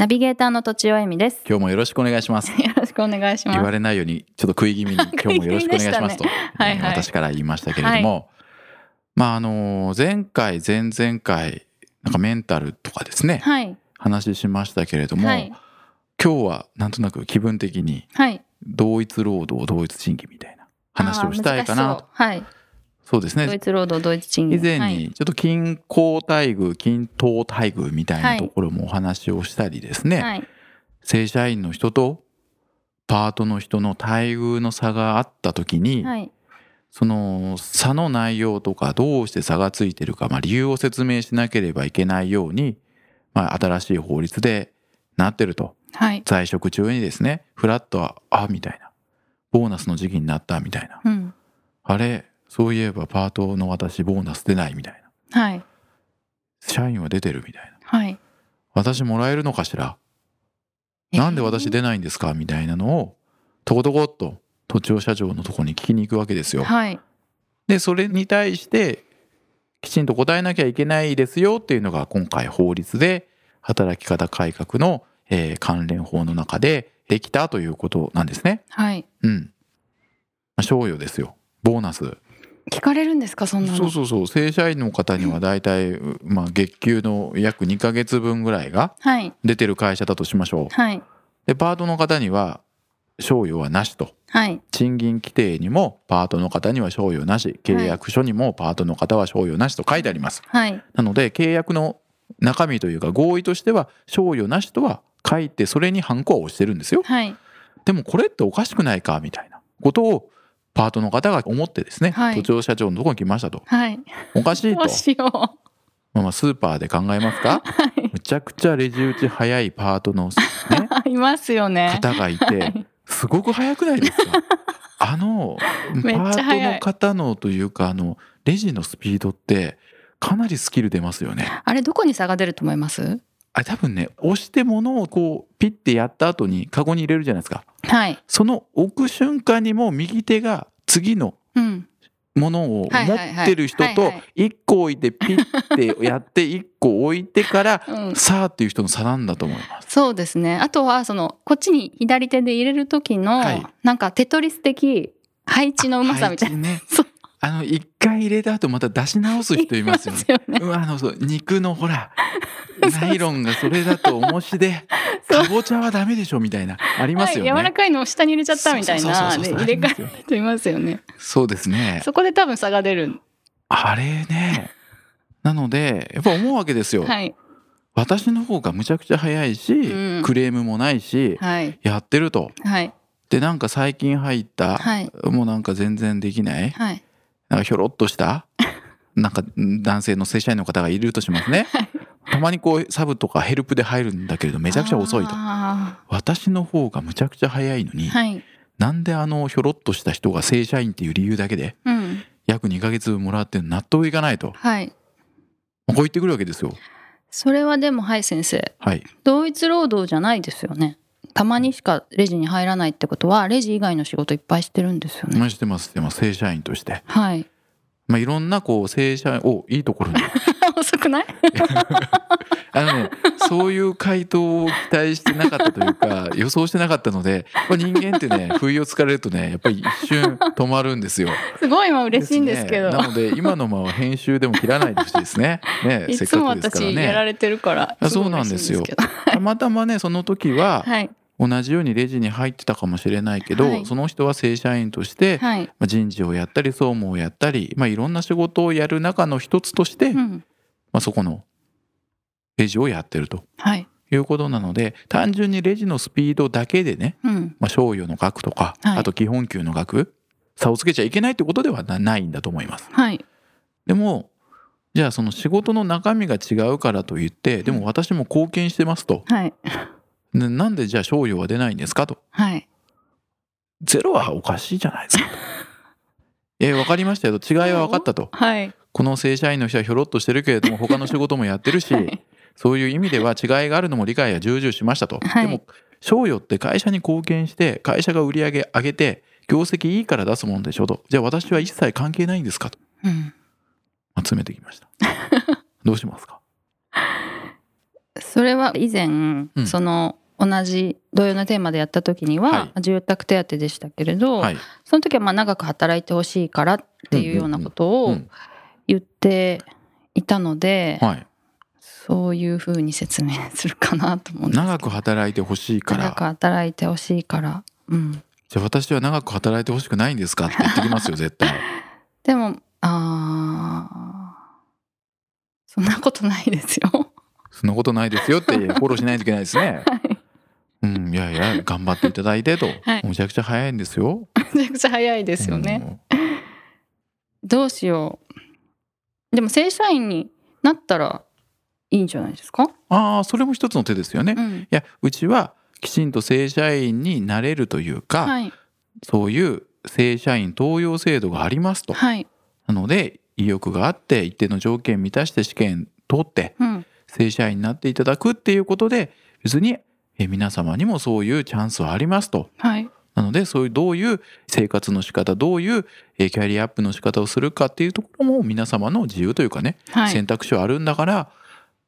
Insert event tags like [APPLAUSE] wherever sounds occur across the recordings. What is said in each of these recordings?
ナビゲーターの土地尾恵美です。今日もよろしくお願いします。[LAUGHS] よろしくお願いします。言われないようにちょっと食い気味に今日もよろしくお願いしますと、ね [LAUGHS] はいはい。私から言いましたけれども、まああの前回前々回なんかメンタルとかですね、はい。話しましたけれども、はい。今日はなんとなく気分的にはい。同一労働同一賃金みたいな話をしたいかなと。はいそうですね。ドイツ労働ドイツ賃金以前はい。にちょっと均衡待遇均等待遇みたいなところもお話をしたりですね、はい。正社員の人とパートの人の待遇の差があった時に、はい。その差の内容とかどうして差がついてるか、まあ、理由を説明しなければいけないように、まあ、新しい法律でなってると。はい。在職中にですねフラッとはあみたいな。ボーナスの時期になったみたいな。うん。あれそういえばパートの私ボーナス出ないみたいなはい社員は出てるみたいなはい私もらえるのかしら？なんで私出ないんですかみたいなのをとことこっと都庁社長のとこに聞きに行くわけですよ。はいでそれに対してきちんと答えなきゃいけないですよっていうのが今回法律で働き方改革の、えー関連法の中でできたということなんですね。はいうん。まあ賞与ですよ。ボーナス。聞かれるんですかそんなの？そうそうそう。正社員の方には大体、まあ、月給の約2ヶ月分ぐらいがはい。出てる会社だとしましょう。はい。でパートの方には賞与はなしと。はい。賃金規定にもパートの方には賞与なし。契約書にもパートの方は賞与なしと書いてあります、はい。なので契約の中身というか合意としては賞与なしとは書いてそれにハンコは押してるんですよ。はい。でもこれっておかしくないかみたいなことをパートの方が思ってですね、はい。都庁社長のところに来ましたと。はい。おかしいと。まあまあスーパーで考えますか、むちゃくちゃレジ打ち早いパートのね [LAUGHS] いますよね。方がいてすごく早くないですか？[LAUGHS] あのパートの方のというかあのレジのスピードってかなりスキル出ますよね。あれどこに差が出ると思います？あれ多分ね押して物をこうピッてやった後にカゴに入れるじゃないですか。はい。その置く瞬間にもう右手が次のうん。ものを持ってる人とはいはい1個置いてピッてやって [LAUGHS] 1個置いてからうん。さあっていう人の差なんだと思います。そうですね。あとはそのこっちに左手で入れる時の、はい。なんかテトリス的配置のうまさみたいな。ね。[LAUGHS] そうあの一回入れた後また出し直す人いますよね。よね。うんあのそう肉のほら [LAUGHS] ナイロンがそれだと重しでかぼちゃはダメでしょみたいなありますよね。はい、柔らかいのを下に入れちゃったみたいな入れ替える人いますよね。そうですね。そこで多分差が出る。あれね。なのでやっぱ思うわけですよ。はい。私の方がむちゃくちゃ早いし、うん。クレームもないし、はい。やってると。はい。でなんか最近入った、はい。もうなんか全然できない。はいなんかひょろっとした [LAUGHS] なんか男性の正社員の方がいるとしますね。たまにこうサブとかヘルプで入るんだけれどめちゃくちゃ遅いと。あ私の方がむちゃくちゃ早いのに、ーはいなんであのひょろっとした人が正社員っていう理由だけでうん約2ヶ月分もらって納得いかないと。はいこう言ってくるわけですよ。それはでもはい先生はい。同一労働じゃないですよねたまにしかレジに入らないってことはレジ以外の仕事いっぱいしてるんですよね。まあしてますしてます。正社員として。はい。まあいろんなこう正社員おいいところに遅くない？[LAUGHS] あのねそういう回答を期待してなかったというか [LAUGHS] 予想してなかったので、まあ、人間ってね不意をつかれるとねやっぱり一瞬止まるんですよ。すごい今嬉しいんですけど。ね。なので今のまま編集でも切らないでほしいですね。ねい [LAUGHS] せっかつもくですから私やらね。れてるからそうなんですよ。たまたまねその時ははい。同じようにレジに入ってたかもしれないけど、はい。その人は正社員として、はい。まあ人事をやったり総務をやったり、まあ、いろんな仕事をやる中の一つとして、まうんあ、そこのレジをやってるとはいいうことなので単純にレジのスピードだけでね、うんまあ、賞与の額とか、はいあと基本給の額差をつけちゃいけないってことではなないんだと思います。はいでもじゃあその仕事の中身が違うからといってでも私も貢献してますとはいでなんでじゃあ賞与は出ないんですかと。はい。ゼロはおかしいじゃないですかと。[LAUGHS] え、わかりましたよと。違いは分かったと。はい。この正社員の人はひょろっとしてるけれども、他の仕事もやってるし、はいそういう意味では違いがあるのも理解は重々しましたと。はいでも、賞与って会社に貢献して、会社が売り上げ上げて、業績いいから出すもんでしょと。じゃあ私は一切関係ないんですかと。うん。集めてきました。[LAUGHS] どうしますか？それは以前、んその同じ同様のテーマでやった時には、は住宅手当でしたけれど、はい。その時はまあ長く働いてほしいからっていうようなことうをん言っていたので、はい。そういうふうに説明するかなと思うんです長く働いてほしいから長く、働いてほしいから。うん。じゃあ私は長く働いてほしくないんですかって言ってきますよ、[LAUGHS] 絶対。でも、ああ、そんなことないですよ。そんなことないですよって [LAUGHS] フォローしないといけないですね。うん、いやいや、頑張っていただいてと。はいむちゃくちゃ早いんですよ。[LAUGHS] めちゃくちゃ早いですよね。どうしよう。でも正社員になったらいいんじゃないですか？うんああ、それも一つの手ですよね。いうん。や、うちはきちんと正社員になれるというか、はい。そういう正社員登用制度がありますと。はい。なので、意欲があって、一定の条件満たして試験通って、うん。正社員になっていただくっていうことで、別にえ皆様にもそういうチャンスはありますと。はい。なので、そういうどういう生活の仕方、どういうえキャリアアップの仕方をするかっていうところも皆様の自由というかね、はい。選択肢はあるんだから、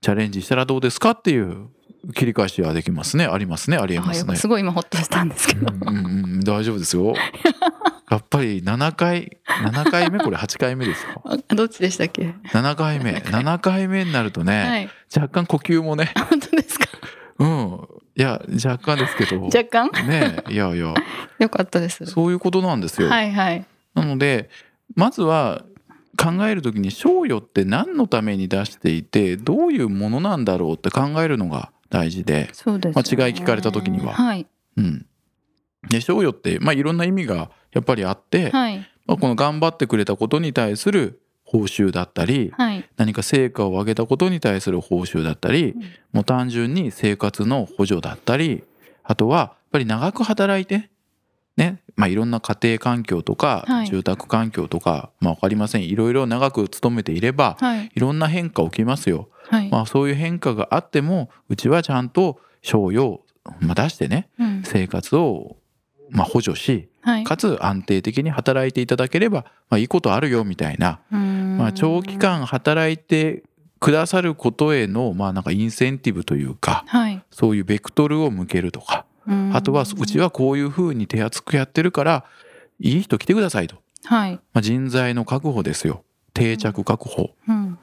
チャレンジしたらどうですかっていう切り返しはできますね。ありますね。ありえますね。すごい今ホッとしたんですけど。うんうんうん、大丈夫ですよ。[LAUGHS] やっぱり7回、7回目？これ8回目ですか？あどっちでしたっけ？7回目。7回目になるとね、はい。若干呼吸もね、本当ですか？うん。いや、若干ですけど。若干？ねいやいや、[LAUGHS] よかったです。そういうことなんですよ。はいはい。なので、まずは考えるときに賞与って何のために出していて、どういうものなんだろうって考えるのが大事で、そうです、ね。まあ違い聞かれた時にははい。うん。で、賞与って、まあいろんな意味がやっぱりあって、はい。まあこの頑張ってくれたことに対する報酬だったり、はい。何か成果を上げたことに対する報酬だったり、うんもう単純に生活の補助だったり、あとはやっぱり長く働いて、ね、まあいろんな家庭環境とか、はい住宅環境とか、まあわかりません。いろいろ長く勤めていれば、はい。いろんな変化起きますよ。はい。まあそういう変化があっても、うちはちゃんと賞与を、まあ、出してね、うん。生活を、まあ、補助し、はい。かつ安定的に働いていただければ、まあいいことあるよみたいな、まあ、長期。間働いてくださることへの、まあ、なんかインセンティブというかはい。そういうベクトルを向けるとかあとはうちは。はこういうふうに手厚くやってるからいい人来てくださいと、はい。まあ、人材の確保ですよ定着確保うん。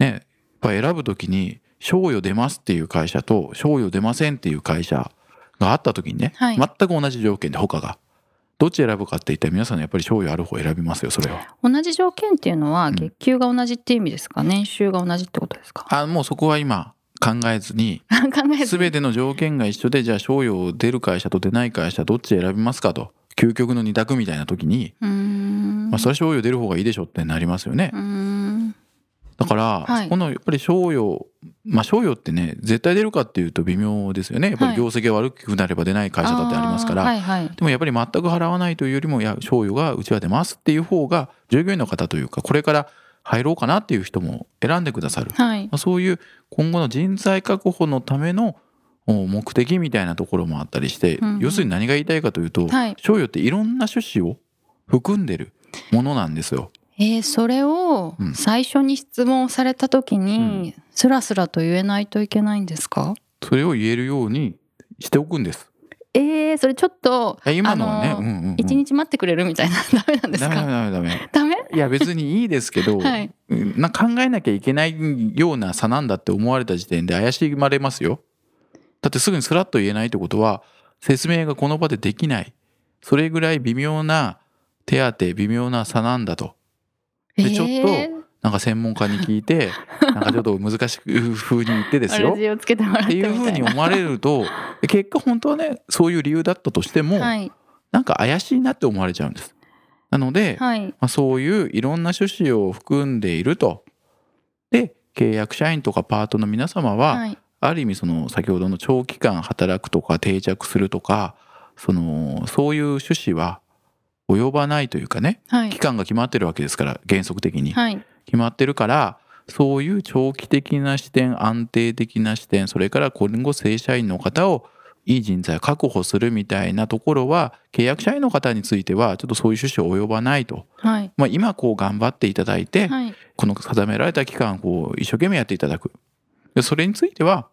ねやっぱ選ぶ時に賞与出ますっていう会社と賞与出ませんっていう会社があった時にね、はい。全く同じ条件で他がどっち選ぶかって言ったら皆さんやっぱり賞与ある方選びますよそれは。同じ条件っていうのはうん。月給が同じっていう意味ですか、年収が同じってことですか？あもうそこは今考えずに [LAUGHS] 考えずに。全ての条件が一緒でじゃあ賞与出る会社と出ない会社どっち選びますかと究極の二択みたいな時に、まあ、それは賞与出る方がいいでしょってなりますよね。だから、はい。そこのやっぱり賞与まあ賞与ってね絶対出るかっていうと微妙ですよね。やっぱり業績が悪くなれば出ない会社だってありますから、あーはいはい。でもやっぱり全く払わないというよりもいや賞与がうちは出ますっていう方が従業員の方というかこれから入ろうかなっていう人も選んでくださる。はい。まあそういう今後の人材確保のためのお目的みたいなところもあったりして、うんうん。要するに何が言いたいかというと、はい。賞与っていろんな趣旨を含んでるものなんですよ。えーそれをうん最初に質問された時うにスラスラと言えないといけないんですか？それを言えるようにしておくんです。えー、それちょっと今のはね、あのうんうんうん一日待ってくれるみたいなダメなんですか？メダメダメ。ダメ？いや別にいいですけど、[LAUGHS] はいうんな考えなきゃいけないような差なんだって思われた時点で怪しまれますよ。だってすぐにスラッと言えないってことは説明がこの場でできない。それぐらい微妙な手当微妙な差なんだと。でちょっとえーなんか専門家に聞いて、[LAUGHS] なんかちょっと難しく風に言ってですよ。っっていうふうに思われると、結果本当はね、そういう理由だったとしても、はいなんか怪しいなって思われちゃうんです。なので、はいまあ、そういういろんな趣旨を含んでいると。で、契約社員とかパートの皆様は、はいある意味その先ほどの長期間働くとか定着するとかそのそういう趣旨は及ばないというかねはい。期間が決まってるわけですから原則的に。はい。決まってるからそういう長期的な視点安定的な視点それから今後正社員の方をいい人材を確保するみたいなところは契約社員の方についてはちょっとそういう趣旨及ばないと、はい。まあ、今こう頑張っていただいて、はい。この定められた期間こう一生懸命やっていただく。でそれについては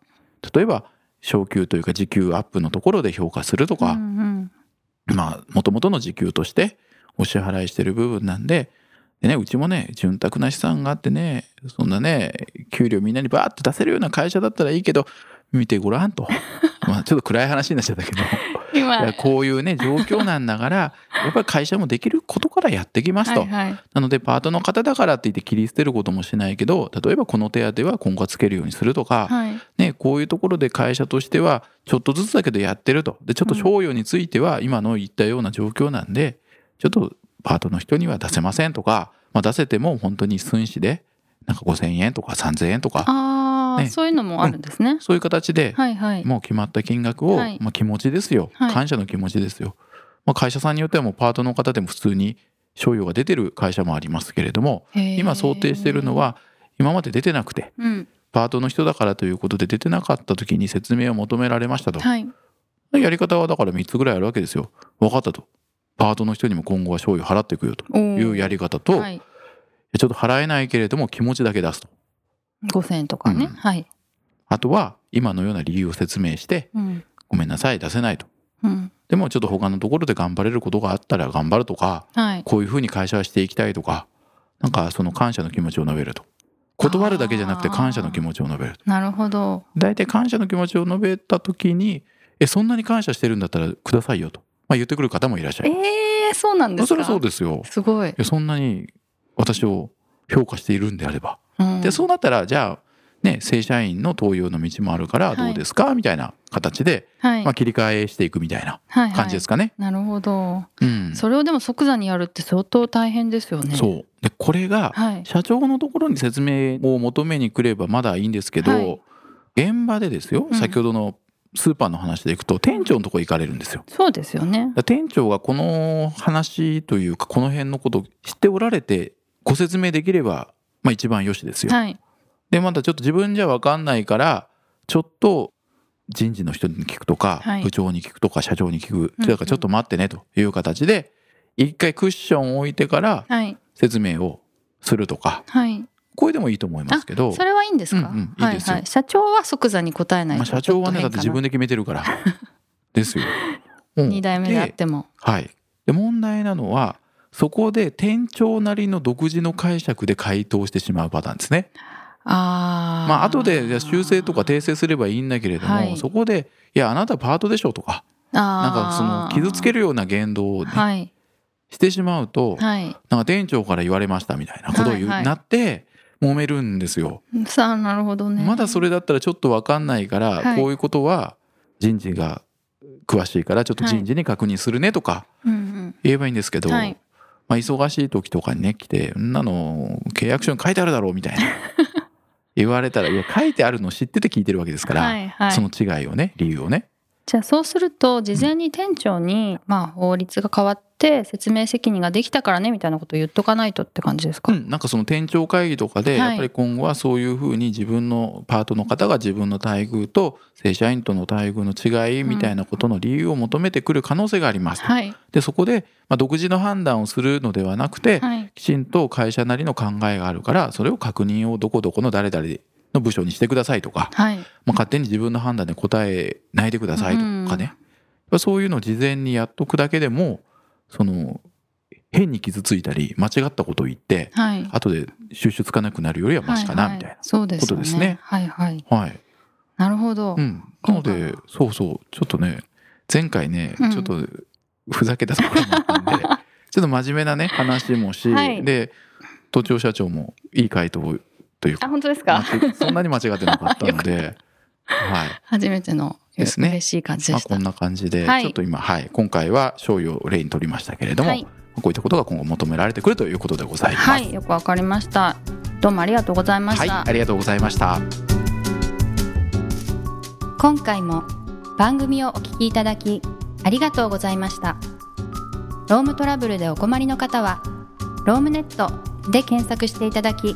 例えば昇給というか時給アップのところで評価するとか、うんうんまあもともとの時給としてお支払いしてる部分なんででねうちもね潤沢な資産があってねそんなね給料みんなにバーって出せるような会社だったらいいけど見てごらんと。[LAUGHS] まあちょっと暗い話になっちゃったけど。今。やこういうね [LAUGHS] 状況なんだからやっぱり会社もできることからやってきますと。はいはい。なのでパートの方だからって言って切り捨てることもしないけど例えばこの手当は今後はつけるようにするとか、はい。ね、こういうところで会社としてはちょっとずつだけどやってると。でちょっと賞与については今の言ったような状況なんでちょっとパートの人には出せませんとか、まあ、出せても本当に寸志でなんか5,000円とか3,000円とかねそういうのもあるんですね、そういう形ではいはい。もう決まった金額を、はい。まあ、気持ちですよ。はい。感謝の気持ちですよ、まあ、会社さんによってはもうパートの方でも普通に賞与が出てる会社もありますけれども今想定してるのは今まで出てなくてうん。パートの人だからということで出てなかった時に説明を求められましたと。はい。やり方はだから3つぐらいあるわけですよ。分かったと。パートの人にも今後は賞与払っていくよというやり方と、はい。ちょっと払えないけれども気持ちだけ出すと。5000円とかね、うんはい、あとは今のような理由を説明して、うんごめんなさい、出せないと。うん、でもちょっと他のところで頑張れることがあったら頑張るとか、はいこういうふうに会社はしていきたいとか、なんかその感謝の気持ちを述べると。断るだけじゃなくて感謝の気持ちを述べる。なるほど大体感謝の気持ちを述べた時に、え、そんなに感謝してるんだったらくださいよと。まあ言ってくる方もいらっしゃえる。ー、そうなんですか？そそうですよ。すごい、そんなに私を評価しているんであれば。うん。で、そうなったら、じゃあ、ね、正社員の登用の道もあるからどうですか、みたいな形で、はい、まあ、切り替えしていくみたいなはいはい。感じですかね。なるほど。うん。それをでも即座にやるって相当大変ですよね。そう。で、これが、はい。社長のところに説明を求めに来ればまだいいんですけど、はい。現場でですよ、うん。先ほどのスーパーの話でいくと、店長のとこ行かれるんですよ。そうですよね。店長がこの話というか、この辺のことを知っておられて、ご説明できれば、まあ一番よしですよ。はい。でまだちょっと自分じゃ分かんないからちょっと人事の人に聞くとか、はい。部長に聞くとか社長に聞く。うんだからちょっと待ってねという形で一回クッションを置いてからはい。説明をするとか。はい。これでもいいと思いますけど、それはいいんですか、うんうんいいですよ。はいはい、社長は即座に答えないとまあ、社長はねだって自分で決めてるから。ですよ。[LAUGHS] うん。二代目であっても。はい、で問題なのはそこで店長なりの独自の解釈で回答してしまうパターンですね。ああまあ後でじゃあ修正とか訂正すればいいんだけれども、はい。そこで「いやあなたパートでしょ」とかなんかその傷つけるるような言動を、ねはい。してしまうと、はい。なんか店長から言われましたみたいなことを言う、はいはい。なって揉めるんですよ。さあなるほどね。まだそれだったらちょっと分かんないから、はい。こういうことは人事が詳しいからちょっと人事に確認するねとかうん言えばいいんですけど、うんはいまあ、忙しい時とかにね来て「んなの契約書に書いてあるだろう」みたいな [LAUGHS] 言われたらいや書いてあるの知ってて聞いてるわけですから、はいはいその違いをね理由をね。じゃあそうすると事前に店長に、まあ法律が変わって説明責任ができたからねみたいなことを言っとかないとって感じですか、うん、なんかその店長会議とかではい。やっぱり今後はそういうふうに自分のパートの方が自分の待遇と正社員との待遇の違いみたいなことの理由を求めてくる可能性があります。と。はい。でそこでまあ独自の判断をするのではなくてはい。きちんと会社なりの考えがあるからそれを確認をどこどこの誰々の部署にしてくださいとか、はい。まあ、勝手に自分の判断で答えないでくださいとかね、そういうのを事前にやっとくだけでもその変に傷ついたり間違ったことを言ってはい。後で収集つかなくなるよりはマシかなみたいな。そうですよことですね。はいはい。はい、なるほど、うん、なのでそうそう。ちょっとね前回ね、うん。ちょっとふざけたところもあったんで [LAUGHS] ちょっと真面目なね話もし、はい。で都庁社長もいい回答をというか。あ本当ですか？[LAUGHS] そんなに間違ってなかったので、[LAUGHS] はい。初めてのですね。嬉しい感じまあ、でした、こんな感じで、はい。ちょっと今、はい、今回は醤油を例に取りましたけれども、はい。こういったことが今後求められてくるということでございます。はい。よくわかりました。どうもありがとうございました、はい、ありがとうございました。今回も番組をお聞きいただきありがとうございました。ロームトラブルでお困りの方はロームネットで検索していただき